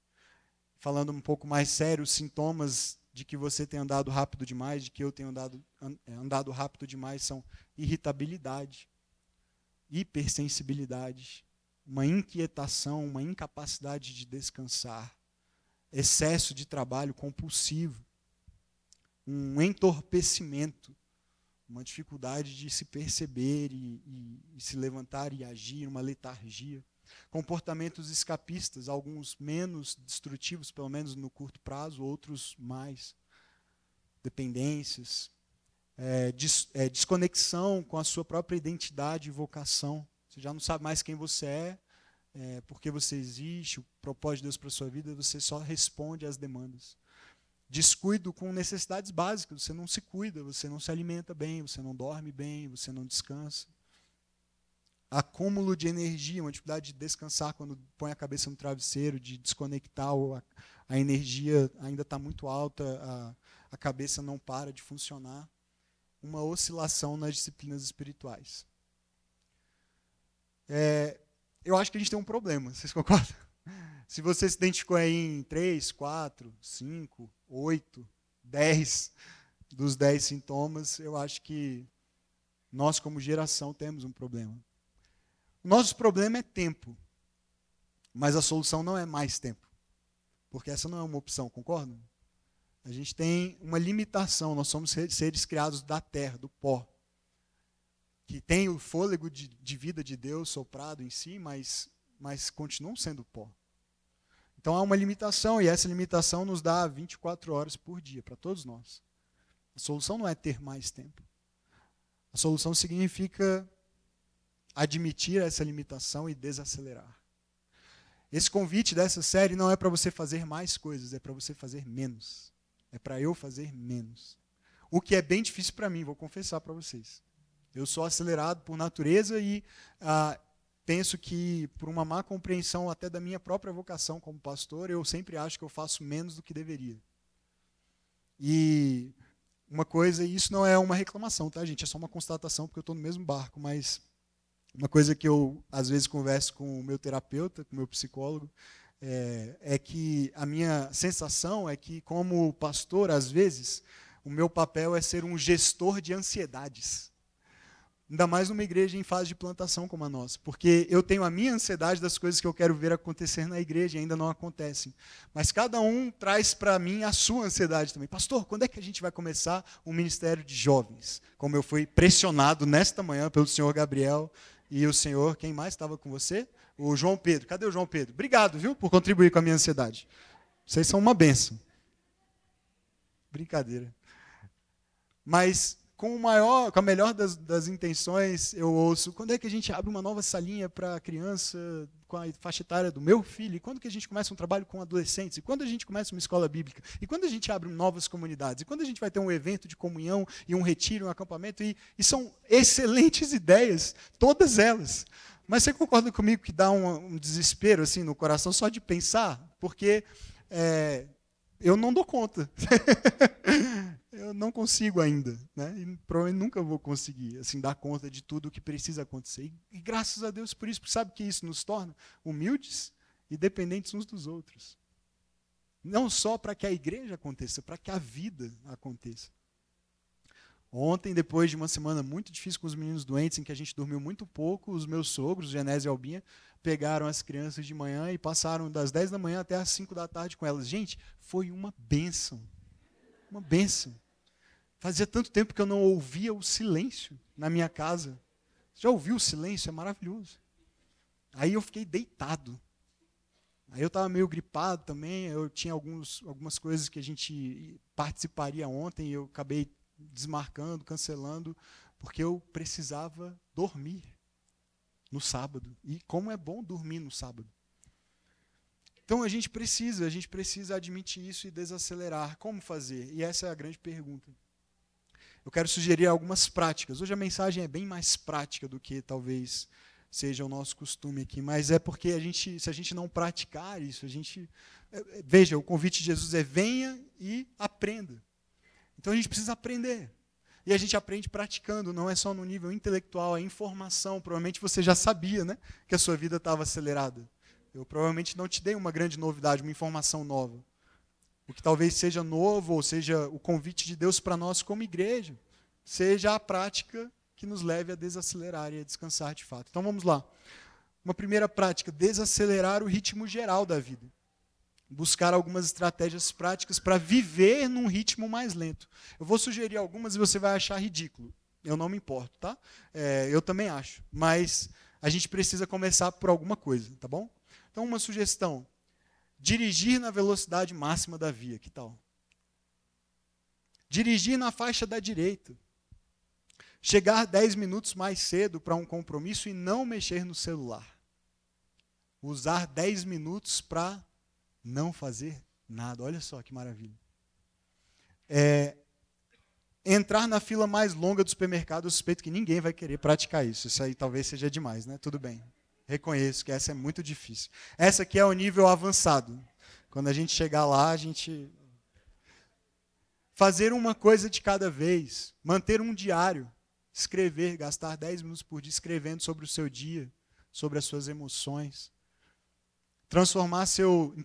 Falando um pouco mais sério, os sintomas de que você tem andado rápido demais, de que eu tenho andado, andado rápido demais, são irritabilidade, hipersensibilidade, uma inquietação, uma incapacidade de descansar, excesso de trabalho compulsivo, um entorpecimento, uma dificuldade de se perceber e, e, e se levantar e agir, uma letargia. Comportamentos escapistas, alguns menos destrutivos, pelo menos no curto prazo, outros mais. Dependências, é, des, é, desconexão com a sua própria identidade e vocação. Você já não sabe mais quem você é, é porque você existe, o propósito de Deus para a sua vida, você só responde às demandas. Descuido com necessidades básicas, você não se cuida, você não se alimenta bem, você não dorme bem, você não descansa. Acúmulo de energia, uma dificuldade de descansar quando põe a cabeça no travesseiro, de desconectar, a, a energia ainda está muito alta, a, a cabeça não para de funcionar. Uma oscilação nas disciplinas espirituais. É, eu acho que a gente tem um problema, vocês concordam? Se você se identificou aí em 3, 4, 5, 8, 10 dos 10 sintomas, eu acho que nós, como geração, temos um problema. O nosso problema é tempo, mas a solução não é mais tempo, porque essa não é uma opção, concordam? A gente tem uma limitação, nós somos seres criados da terra, do pó que tem o fôlego de, de vida de Deus soprado em si, mas, mas continuam sendo pó. Então há uma limitação, e essa limitação nos dá 24 horas por dia, para todos nós. A solução não é ter mais tempo. A solução significa admitir essa limitação e desacelerar. Esse convite dessa série não é para você fazer mais coisas, é para você fazer menos. É para eu fazer menos. O que é bem difícil para mim, vou confessar para vocês. Eu sou acelerado por natureza e ah, penso que, por uma má compreensão até da minha própria vocação como pastor, eu sempre acho que eu faço menos do que deveria. E uma coisa, e isso não é uma reclamação, tá, gente? É só uma constatação, porque eu estou no mesmo barco, mas uma coisa que eu, às vezes, converso com o meu terapeuta, com o meu psicólogo, é, é que a minha sensação é que, como pastor, às vezes, o meu papel é ser um gestor de ansiedades. Ainda mais numa igreja em fase de plantação como a nossa. Porque eu tenho a minha ansiedade das coisas que eu quero ver acontecer na igreja e ainda não acontecem. Mas cada um traz para mim a sua ansiedade também. Pastor, quando é que a gente vai começar o ministério de jovens? Como eu fui pressionado nesta manhã pelo senhor Gabriel e o senhor, quem mais estava com você? O João Pedro. Cadê o João Pedro? Obrigado, viu, por contribuir com a minha ansiedade. Vocês são uma benção. Brincadeira. Mas com, o maior, com a melhor das, das, intenções, eu ouço, quando é que a gente abre uma nova salinha para criança com a faixa etária do meu filho? E quando que a gente começa um trabalho com adolescentes? E quando a gente começa uma escola bíblica? E quando a gente abre novas comunidades? E quando a gente vai ter um evento de comunhão e um retiro, um acampamento? E, e são excelentes ideias, todas elas. Mas você concorda comigo que dá um, um desespero assim no coração só de pensar? Porque é, eu não dou conta. eu não consigo ainda, né? E provavelmente nunca vou conseguir, assim, dar conta de tudo o que precisa acontecer. E, e graças a Deus por isso, porque sabe que isso nos torna humildes e dependentes uns dos outros. Não só para que a igreja aconteça, para que a vida aconteça. Ontem, depois de uma semana muito difícil com os meninos doentes, em que a gente dormiu muito pouco, os meus sogros, Genésio e Albinha, pegaram as crianças de manhã e passaram das 10 da manhã até as 5 da tarde com elas. Gente, foi uma bênção. Uma bênção. Fazia tanto tempo que eu não ouvia o silêncio na minha casa. Já ouviu o silêncio? É maravilhoso. Aí eu fiquei deitado. Aí eu estava meio gripado também. Eu tinha alguns, algumas coisas que a gente participaria ontem e eu acabei desmarcando, cancelando, porque eu precisava dormir no sábado. E como é bom dormir no sábado. Então a gente precisa, a gente precisa admitir isso e desacelerar. Como fazer? E essa é a grande pergunta. Eu quero sugerir algumas práticas. Hoje a mensagem é bem mais prática do que talvez seja o nosso costume aqui, mas é porque a gente, se a gente não praticar isso, a gente é, é, veja, o convite de Jesus é venha e aprenda. Então a gente precisa aprender. E a gente aprende praticando, não é só no nível intelectual, a informação. Provavelmente você já sabia né, que a sua vida estava acelerada. Eu provavelmente não te dei uma grande novidade, uma informação nova. O que talvez seja novo, ou seja o convite de Deus para nós como igreja, seja a prática que nos leve a desacelerar e a descansar de fato. Então vamos lá. Uma primeira prática, desacelerar o ritmo geral da vida. Buscar algumas estratégias práticas para viver num ritmo mais lento. Eu vou sugerir algumas e você vai achar ridículo. Eu não me importo, tá? É, eu também acho. Mas a gente precisa começar por alguma coisa, tá bom? Então, uma sugestão: dirigir na velocidade máxima da via, que tal? Dirigir na faixa da direita. Chegar 10 minutos mais cedo para um compromisso e não mexer no celular. Usar 10 minutos para não fazer nada. Olha só que maravilha. É, entrar na fila mais longa do supermercado, eu suspeito que ninguém vai querer praticar isso. Isso aí talvez seja demais, né? Tudo bem. Reconheço que essa é muito difícil. Essa aqui é o nível avançado. Quando a gente chegar lá, a gente fazer uma coisa de cada vez, manter um diário, escrever, gastar 10 minutos por dia escrevendo sobre o seu dia, sobre as suas emoções. Transformar seu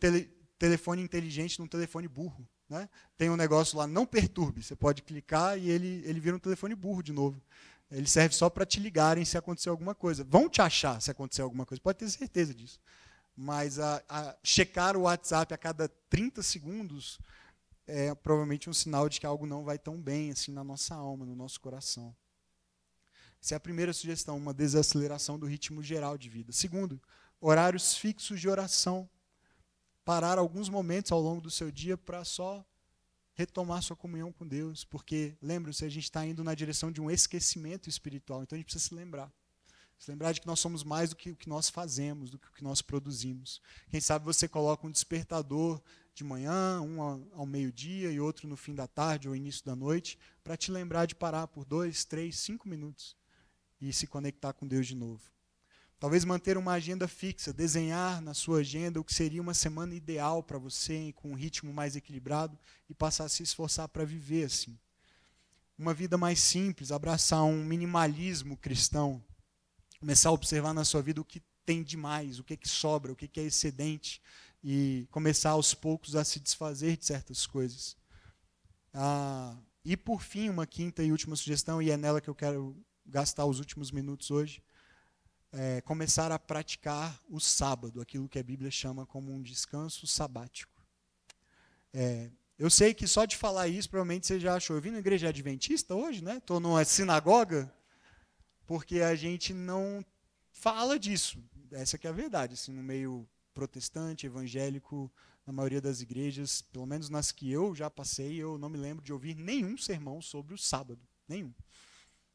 telefone inteligente num telefone burro. Né? Tem um negócio lá, não perturbe. Você pode clicar e ele, ele vira um telefone burro de novo. Ele serve só para te ligarem se acontecer alguma coisa. Vão te achar se acontecer alguma coisa, pode ter certeza disso. Mas a, a checar o WhatsApp a cada 30 segundos é provavelmente um sinal de que algo não vai tão bem assim na nossa alma, no nosso coração. Essa é a primeira sugestão, uma desaceleração do ritmo geral de vida. Segundo, horários fixos de oração parar alguns momentos ao longo do seu dia para só retomar sua comunhão com Deus, porque lembre-se, a gente está indo na direção de um esquecimento espiritual, então a gente precisa se lembrar. Se lembrar de que nós somos mais do que o que nós fazemos, do que o que nós produzimos. Quem sabe você coloca um despertador de manhã, um ao meio-dia e outro no fim da tarde ou início da noite, para te lembrar de parar por dois, três, cinco minutos e se conectar com Deus de novo. Talvez manter uma agenda fixa, desenhar na sua agenda o que seria uma semana ideal para você, com um ritmo mais equilibrado e passar a se esforçar para viver assim. Uma vida mais simples, abraçar um minimalismo cristão, começar a observar na sua vida o que tem de mais, o que, é que sobra, o que, é que é excedente e começar aos poucos a se desfazer de certas coisas. Ah, e por fim, uma quinta e última sugestão, e é nela que eu quero gastar os últimos minutos hoje é, começar a praticar o sábado, aquilo que a Bíblia chama como um descanso sabático. É, eu sei que só de falar isso, provavelmente você já achou. Eu vim na igreja adventista hoje, né? Estou numa sinagoga, porque a gente não fala disso. Essa é a verdade. Assim, no meio protestante, evangélico, na maioria das igrejas, pelo menos nas que eu já passei, eu não me lembro de ouvir nenhum sermão sobre o sábado. Nenhum.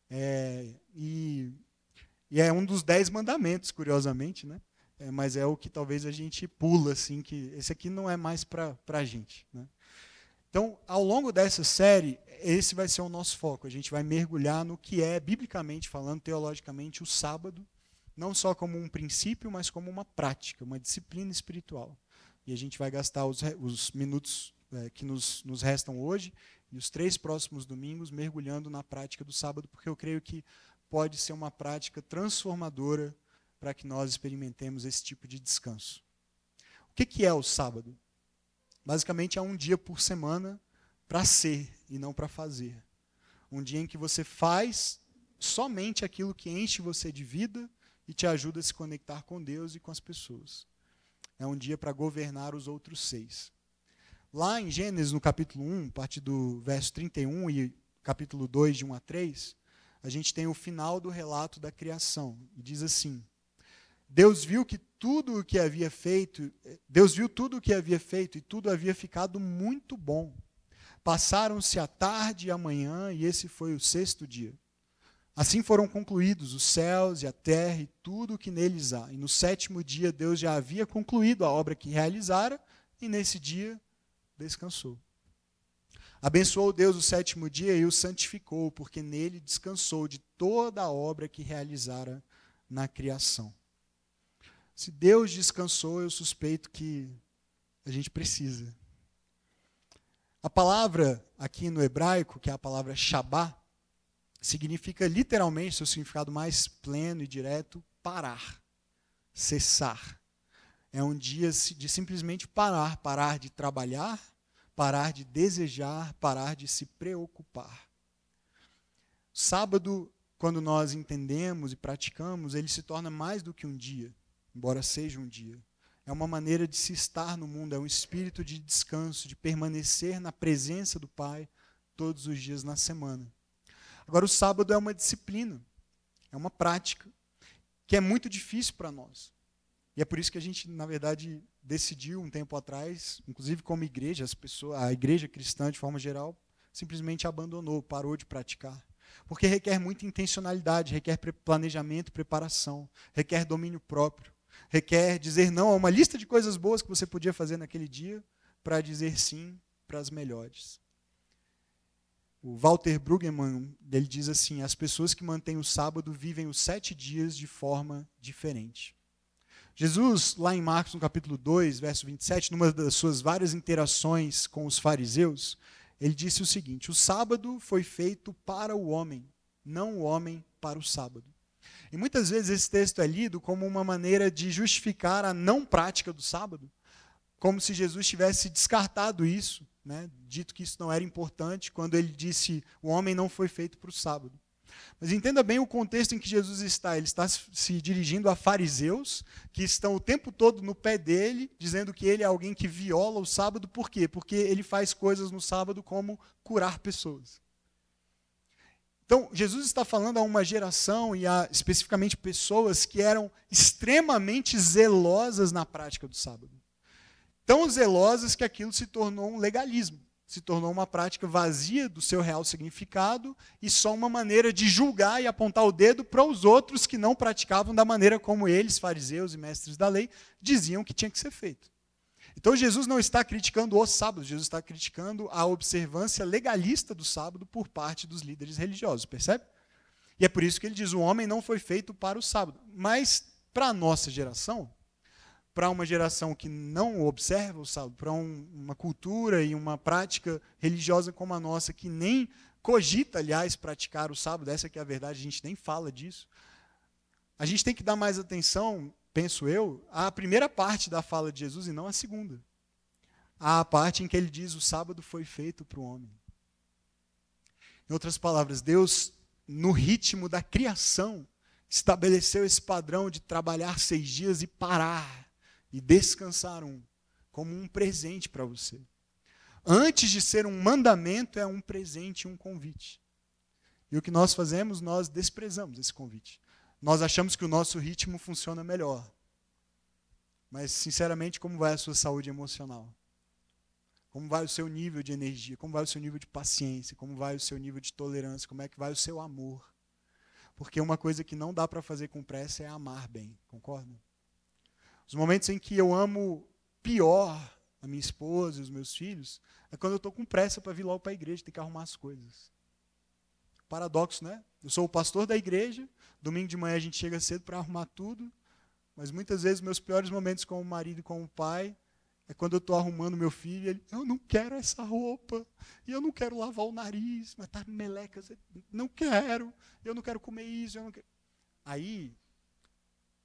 É, e e é um dos dez mandamentos, curiosamente, né? É, mas é o que talvez a gente pula, assim, que esse aqui não é mais para a gente. Né? Então, ao longo dessa série, esse vai ser o nosso foco. A gente vai mergulhar no que é, biblicamente falando, teologicamente, o sábado, não só como um princípio, mas como uma prática, uma disciplina espiritual. E a gente vai gastar os, os minutos é, que nos, nos restam hoje e os três próximos domingos mergulhando na prática do sábado, porque eu creio que pode ser uma prática transformadora para que nós experimentemos esse tipo de descanso. O que, é o sábado? Basicamente é um dia por semana para ser e não para fazer. Um dia em que você faz somente aquilo que enche você de vida e te ajuda a se conectar com Deus e com as pessoas. É um dia para governar os outros seis. Lá em Gênesis, no capítulo 1, a partir do verso 31 e capítulo 2, de 1 a 3, a gente tem o final do relato da criação. E diz assim: Deus viu que tudo o que havia feito, Deus viu tudo o que havia feito e tudo havia ficado muito bom. Passaram-se a tarde e a manhã e esse foi o sexto dia. Assim foram concluídos os céus e a terra e tudo o que neles há. E no sétimo dia Deus já havia concluído a obra que realizara e nesse dia descansou. Abençoou Deus o sétimo dia e o santificou, porque nele descansou de toda a obra que realizara na criação. Se Deus descansou, eu suspeito que a gente precisa. A palavra aqui no hebraico, que é a palavra Shabá, significa literalmente, seu significado mais pleno e direto, parar, cessar. É um dia de simplesmente parar, parar de trabalhar, parar de desejar, parar de se preocupar. Sábado, quando nós entendemos e praticamos, ele se torna mais do que um dia. embora seja um dia. É uma maneira de se estar no mundo, é um espírito de descanso, de permanecer na presença do Pai todos os dias na semana. Agora, o sábado é uma disciplina, é uma prática, que é muito difícil para nós. E é por isso que a gente, na verdade, decidiu um tempo atrás, inclusive como igreja, as pessoas, a igreja cristã de forma geral, simplesmente abandonou, parou de praticar. Porque requer muita intencionalidade, requer planejamento, preparação, requer domínio próprio, requer dizer não a uma lista de coisas boas que você podia fazer naquele dia para dizer sim para as melhores. O Walter Brueggemann ele diz assim: as pessoas que mantêm o sábado vivem os sete dias de forma diferente. Jesus, lá em Marcos, no capítulo 2, verso 27, numa das suas várias interações com os fariseus, ele disse o seguinte: O sábado foi feito para o homem, não o homem para o sábado. E muitas vezes esse texto é lido como uma maneira de justificar a não prática do sábado, como se Jesus tivesse descartado isso, né, dito que isso não era importante, quando ele disse: O homem não foi feito para o sábado. Mas entenda bem o contexto em que Jesus está. Ele está se dirigindo a fariseus que estão o tempo todo no pé dele, dizendo que ele é alguém que viola o sábado. Por quê? Porque ele faz coisas no sábado como curar pessoas. Então, Jesus está falando a uma geração e a especificamente pessoas que eram extremamente zelosas na prática do sábado. Tão zelosas que aquilo se tornou um legalismo se tornou uma prática vazia do seu real significado e só uma maneira de julgar e apontar o dedo para os outros que não praticavam da maneira como eles, fariseus e mestres da lei, diziam que tinha que ser feito. Então Jesus não está criticando o sábado, Jesus está criticando a observância legalista do sábado por parte dos líderes religiosos, percebe? E é por isso que ele diz: o homem não foi feito para o sábado. Mas, para a nossa geração, para uma geração que não observa o sábado, para um, uma cultura e uma prática religiosa como a nossa, que nem cogita, aliás, praticar o sábado, essa que é a verdade, a gente nem fala disso. A gente tem que dar mais atenção, penso eu, à primeira parte da fala de Jesus e não à segunda. À parte em que ele diz: o sábado foi feito para o homem. Em outras palavras, Deus, no ritmo da criação, estabeleceu esse padrão de trabalhar seis dias e parar e descansar um, como um presente para você. Antes de ser um mandamento, é um presente, um convite. E o que nós fazemos, nós desprezamos esse convite. Nós achamos que o nosso ritmo funciona melhor. Mas, sinceramente, como vai a sua saúde emocional? Como vai o seu nível de energia? Como vai o seu nível de paciência? Como vai o seu nível de tolerância? Como é que vai o seu amor? Porque uma coisa que não dá para fazer com pressa é amar bem, concorda? Os momentos em que eu amo pior a minha esposa e os meus filhos é quando eu estou com pressa para vir logo para a igreja, tem que arrumar as coisas. Paradoxo, né? Eu sou o pastor da igreja, domingo de manhã a gente chega cedo para arrumar tudo, mas muitas vezes meus piores momentos com o marido e com o pai é quando eu estou arrumando meu filho ele, eu não quero essa roupa, e eu não quero lavar o nariz, mas tá melecas, não quero, eu não quero comer isso, eu não quero. Aí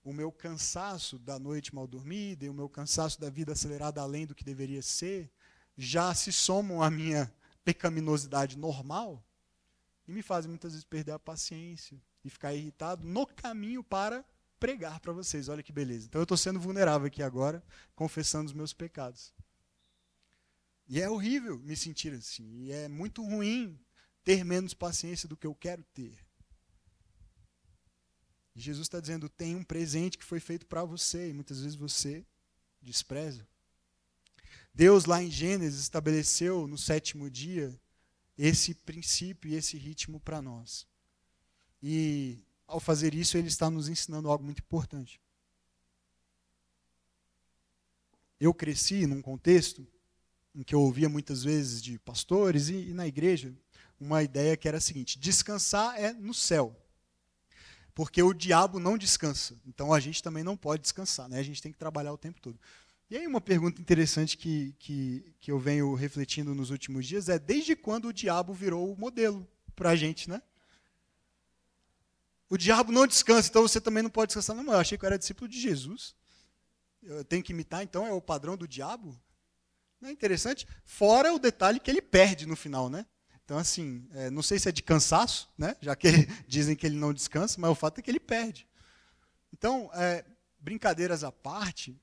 o meu cansaço da noite mal dormida e o meu cansaço da vida acelerada além do que deveria ser, já se somam à minha pecaminosidade normal e me fazem muitas vezes perder a paciência e ficar irritado no caminho para pregar para vocês. Olha que beleza. Então eu estou sendo vulnerável aqui agora, confessando os meus pecados. E é horrível me sentir assim. E é muito ruim ter menos paciência do que eu quero ter. E Jesus está dizendo: tem um presente que foi feito para você, e muitas vezes você despreza. Deus, lá em Gênesis, estabeleceu no sétimo dia esse princípio e esse ritmo para nós. E, ao fazer isso, Ele está nos ensinando algo muito importante. Eu cresci num contexto em que eu ouvia muitas vezes de pastores e, e na igreja uma ideia que era a seguinte: descansar é no céu porque o diabo não descansa. Então a gente também não pode descansar, né? A gente tem que trabalhar o tempo todo. E aí uma pergunta interessante que, que, que eu venho refletindo nos últimos dias é desde quando o diabo virou o modelo para a gente, né? O diabo não descansa, então você também não pode descansar. Não, eu achei que eu era discípulo de Jesus. Eu tenho que imitar, então, é o padrão do diabo? Não é interessante? Fora o detalhe que ele perde no final, né? Então, assim, é, não sei se é de cansaço, né? já que ele, dizem que ele não descansa, mas o fato é que ele perde. Então, é, brincadeiras à parte,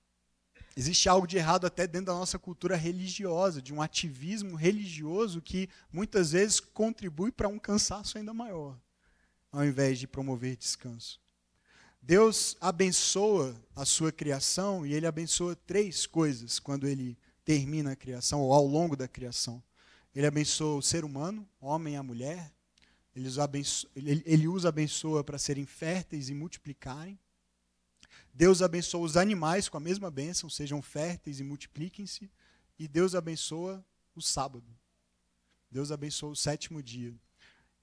existe algo de errado até dentro da nossa cultura religiosa, de um ativismo religioso que muitas vezes contribui para um cansaço ainda maior, ao invés de promover descanso. Deus abençoa a sua criação e ele abençoa três coisas quando ele termina a criação ou ao longo da criação. Ele abençoa o ser humano, homem e a mulher. Ele os abençoa, ele, ele os abençoa para serem férteis e multiplicarem. Deus abençoa os animais com a mesma bênção, sejam férteis e multipliquem-se. E Deus abençoa o sábado. Deus abençoa o sétimo dia.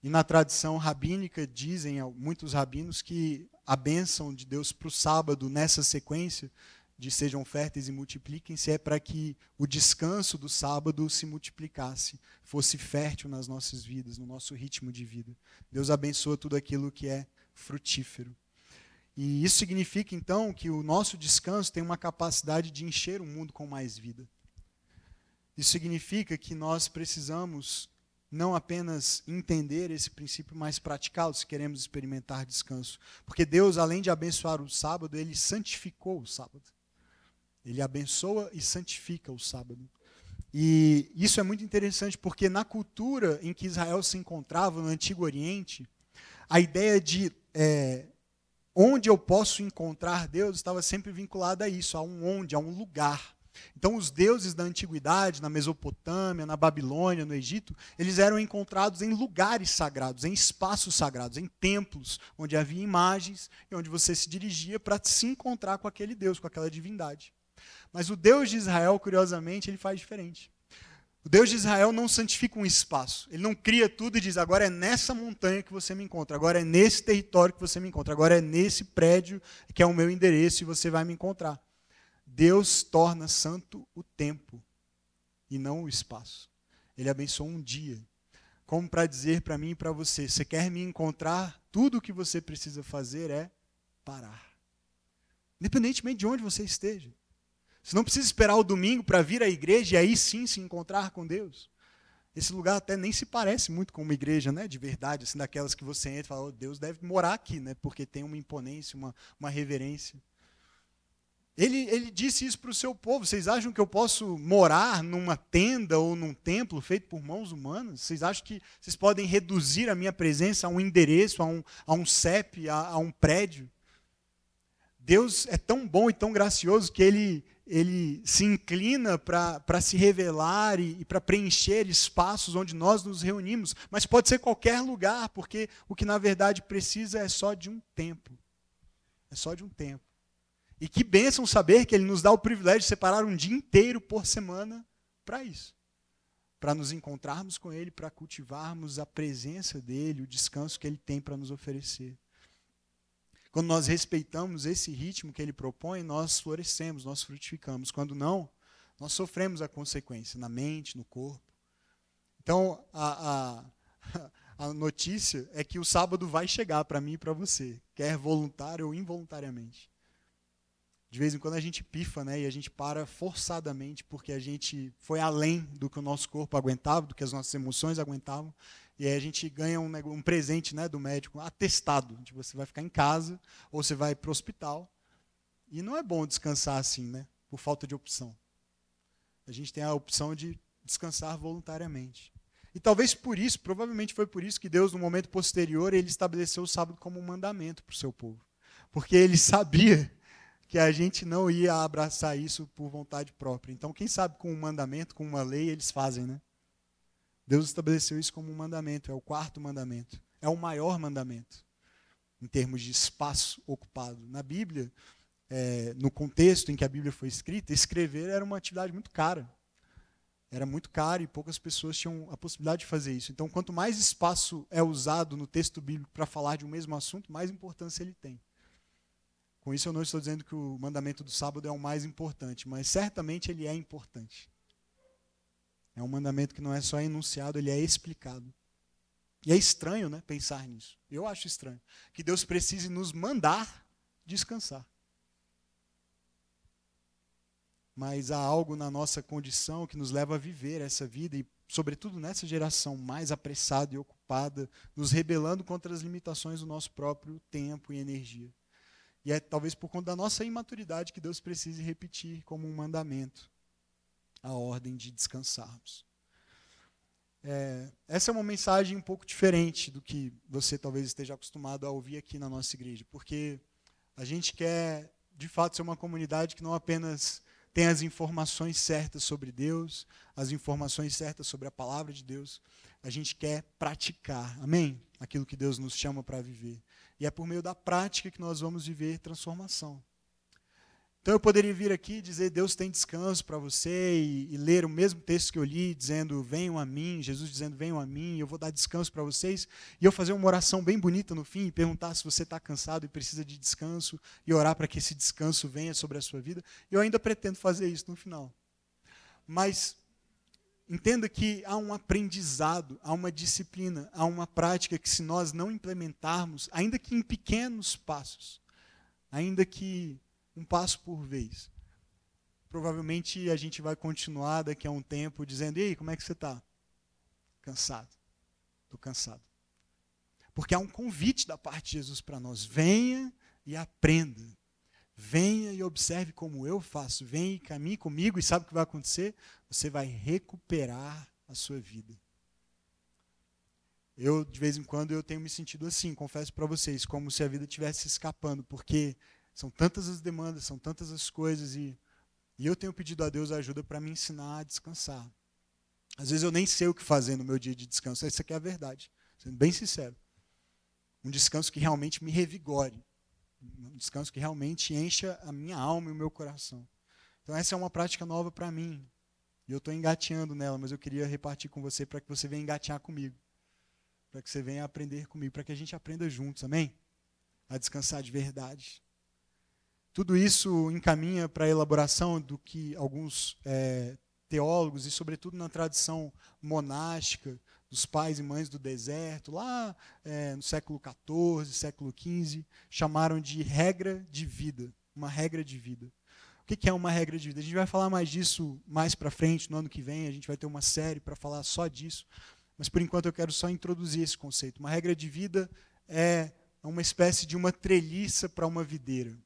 E na tradição rabínica, dizem muitos rabinos que a bênção de Deus para o sábado, nessa sequência, de sejam férteis e multipliquem-se, é para que o descanso do sábado se multiplicasse, fosse fértil nas nossas vidas, no nosso ritmo de vida. Deus abençoa tudo aquilo que é frutífero. E isso significa, então, que o nosso descanso tem uma capacidade de encher o mundo com mais vida. Isso significa que nós precisamos não apenas entender esse princípio, mas praticá-lo se queremos experimentar descanso. Porque Deus, além de abençoar o sábado, ele santificou o sábado. Ele abençoa e santifica o sábado. E isso é muito interessante porque na cultura em que Israel se encontrava, no Antigo Oriente, a ideia de é, onde eu posso encontrar Deus estava sempre vinculada a isso, a um onde, a um lugar. Então, os deuses da antiguidade, na Mesopotâmia, na Babilônia, no Egito, eles eram encontrados em lugares sagrados, em espaços sagrados, em templos, onde havia imagens e onde você se dirigia para se encontrar com aquele Deus, com aquela divindade. Mas o Deus de Israel, curiosamente, ele faz diferente. O Deus de Israel não santifica um espaço. Ele não cria tudo e diz: agora é nessa montanha que você me encontra, agora é nesse território que você me encontra, agora é nesse prédio que é o meu endereço e você vai me encontrar. Deus torna santo o tempo e não o espaço. Ele abençoa um dia. Como para dizer para mim e para você: você quer me encontrar? Tudo o que você precisa fazer é parar. Independentemente de onde você esteja. Você não precisa esperar o domingo para vir à igreja e aí sim se encontrar com Deus. Esse lugar até nem se parece muito com uma igreja, né, de verdade, assim, daquelas que você entra e fala, oh, Deus deve morar aqui, né, porque tem uma imponência, uma, uma reverência. Ele, ele disse isso para o seu povo. Vocês acham que eu posso morar numa tenda ou num templo feito por mãos humanas? Vocês acham que vocês podem reduzir a minha presença a um endereço, a um, a um CEP, a, a um prédio? Deus é tão bom e tão gracioso que ele, ele se inclina para se revelar e, e para preencher espaços onde nós nos reunimos, mas pode ser qualquer lugar, porque o que na verdade precisa é só de um tempo. É só de um tempo. E que bênção saber que ele nos dá o privilégio de separar um dia inteiro por semana para isso. Para nos encontrarmos com ele, para cultivarmos a presença dele, o descanso que ele tem para nos oferecer. Quando nós respeitamos esse ritmo que ele propõe, nós florescemos, nós frutificamos. Quando não, nós sofremos a consequência na mente, no corpo. Então, a, a, a notícia é que o sábado vai chegar para mim e para você, quer voluntário ou involuntariamente. De vez em quando a gente pifa, né? E a gente para forçadamente porque a gente foi além do que o nosso corpo aguentava, do que as nossas emoções aguentavam. E aí a gente ganha um, um presente né, do médico, atestado. De você vai ficar em casa ou você vai para o hospital. E não é bom descansar assim, né? Por falta de opção. A gente tem a opção de descansar voluntariamente. E talvez por isso, provavelmente foi por isso que Deus, no momento posterior, ele estabeleceu o sábado como um mandamento para o seu povo. Porque ele sabia que a gente não ia abraçar isso por vontade própria. Então, quem sabe com um mandamento, com uma lei, eles fazem, né? Deus estabeleceu isso como um mandamento, é o quarto mandamento. É o maior mandamento, em termos de espaço ocupado. Na Bíblia, é, no contexto em que a Bíblia foi escrita, escrever era uma atividade muito cara. Era muito caro e poucas pessoas tinham a possibilidade de fazer isso. Então, quanto mais espaço é usado no texto bíblico para falar de um mesmo assunto, mais importância ele tem. Com isso, eu não estou dizendo que o mandamento do sábado é o mais importante, mas certamente ele é importante. É um mandamento que não é só enunciado, ele é explicado. E é estranho, né, pensar nisso. Eu acho estranho que Deus precise nos mandar descansar. Mas há algo na nossa condição que nos leva a viver essa vida e sobretudo nessa geração mais apressada e ocupada, nos rebelando contra as limitações do nosso próprio tempo e energia. E é talvez por conta da nossa imaturidade que Deus precise repetir como um mandamento a ordem de descansarmos. É, essa é uma mensagem um pouco diferente do que você talvez esteja acostumado a ouvir aqui na nossa igreja, porque a gente quer, de fato, ser uma comunidade que não apenas tem as informações certas sobre Deus, as informações certas sobre a palavra de Deus, a gente quer praticar, amém? Aquilo que Deus nos chama para viver. E é por meio da prática que nós vamos viver transformação. Então eu poderia vir aqui e dizer Deus tem descanso para você e, e, ler o mesmo texto que eu li, dizendo venham a mim, Jesus dizendo venham a mim, eu vou dar descanso para vocês, e eu fazer uma oração bem bonita no fim e perguntar se você está cansado e precisa de descanso e orar para que esse descanso venha sobre a sua vida. Eu ainda pretendo fazer isso no final. Mas entenda que há um aprendizado, há uma disciplina, há uma prática que se nós não implementarmos, ainda que em pequenos passos, ainda que um passo por vez. Provavelmente a gente vai continuar daqui a um tempo dizendo: Ei, como é que você está? Cansado. Estou cansado. Porque há um convite da parte de Jesus para nós: venha e aprenda. Venha e observe como eu faço. Venha e caminhe comigo e sabe o que vai acontecer? Você vai recuperar a sua vida. Eu, de vez em quando, eu tenho me sentido assim, confesso para vocês, como se a vida estivesse escapando, porque são tantas as demandas, são tantas as coisas e, e eu tenho pedido a Deus ajuda para me ensinar a descansar. Às vezes eu nem sei o que fazer no meu dia de descanso. Essa aqui é a verdade, sendo bem sincero. Um descanso que realmente me revigore. Um descanso que realmente encha a minha alma e o meu coração. Então essa é uma prática nova para mim. E eu estou engateando nela, mas eu queria repartir com você para que você venha engatear comigo. Para que você venha aprender comigo, para que a gente aprenda juntos, amém? A descansar de verdade. Tudo isso encaminha para a elaboração do que alguns é, teólogos, e sobretudo na tradição monástica, dos pais e mães do deserto, lá é, no século XIV, século XV, chamaram de regra de vida, uma regra de vida. O que é uma regra de vida? A gente vai falar mais disso mais para frente, no ano que vem, a gente vai ter uma série para falar só disso, mas por enquanto eu quero só introduzir esse conceito. Uma regra de vida é uma espécie de uma treliça para uma videira.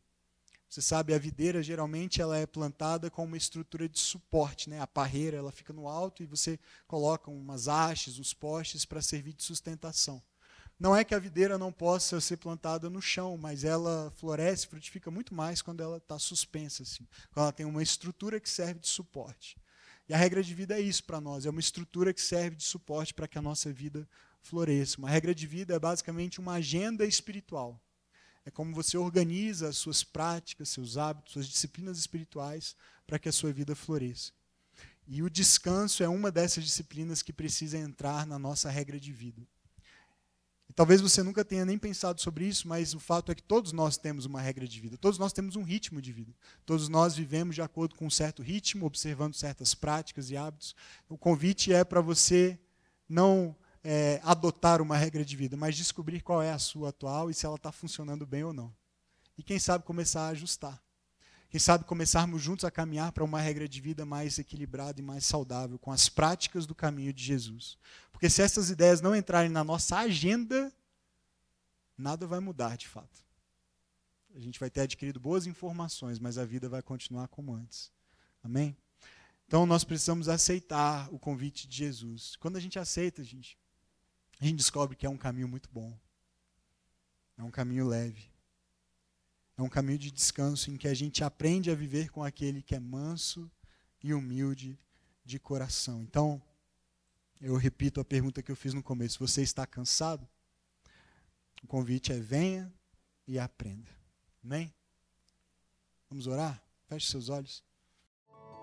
Você sabe, a videira geralmente ela é plantada com uma estrutura de suporte, né? A parreira ela fica no alto e você coloca umas hastes, uns postes para servir de sustentação. Não é que a videira não possa ser plantada no chão, mas ela floresce, frutifica muito mais quando ela está suspensa, assim, quando ela tem uma estrutura que serve de suporte. E a regra de vida é isso para nós, é uma estrutura que serve de suporte para que a nossa vida floresça. Uma regra de vida é basicamente uma agenda espiritual é como você organiza as suas práticas, seus hábitos, suas disciplinas espirituais para que a sua vida floresça. E o descanso é uma dessas disciplinas que precisa entrar na nossa regra de vida. E talvez você nunca tenha nem pensado sobre isso, mas o fato é que todos nós temos uma regra de vida, todos nós temos um ritmo de vida. Todos nós vivemos de acordo com um certo ritmo, observando certas práticas e hábitos. O convite é para você não é, adotar uma regra de vida, mas descobrir qual é a sua atual e se ela está funcionando bem ou não. E quem sabe começar a ajustar. Quem sabe começarmos juntos a caminhar para uma regra de vida mais equilibrada e mais saudável, com as práticas do caminho de Jesus. Porque se essas ideias não entrarem na nossa agenda, nada vai mudar de fato. A gente vai ter adquirido boas informações, mas a vida vai continuar como antes. Amém? Então nós precisamos aceitar o convite de Jesus. Quando a gente aceita, gente, a gente descobre que é um caminho muito bom. É um caminho leve. É um caminho de descanso em que a gente aprende a viver com aquele que é manso e humilde de coração. Então, eu repito a pergunta que eu fiz no começo: você está cansado? O convite é venha e aprenda. Amém? Vamos orar? Feche seus olhos.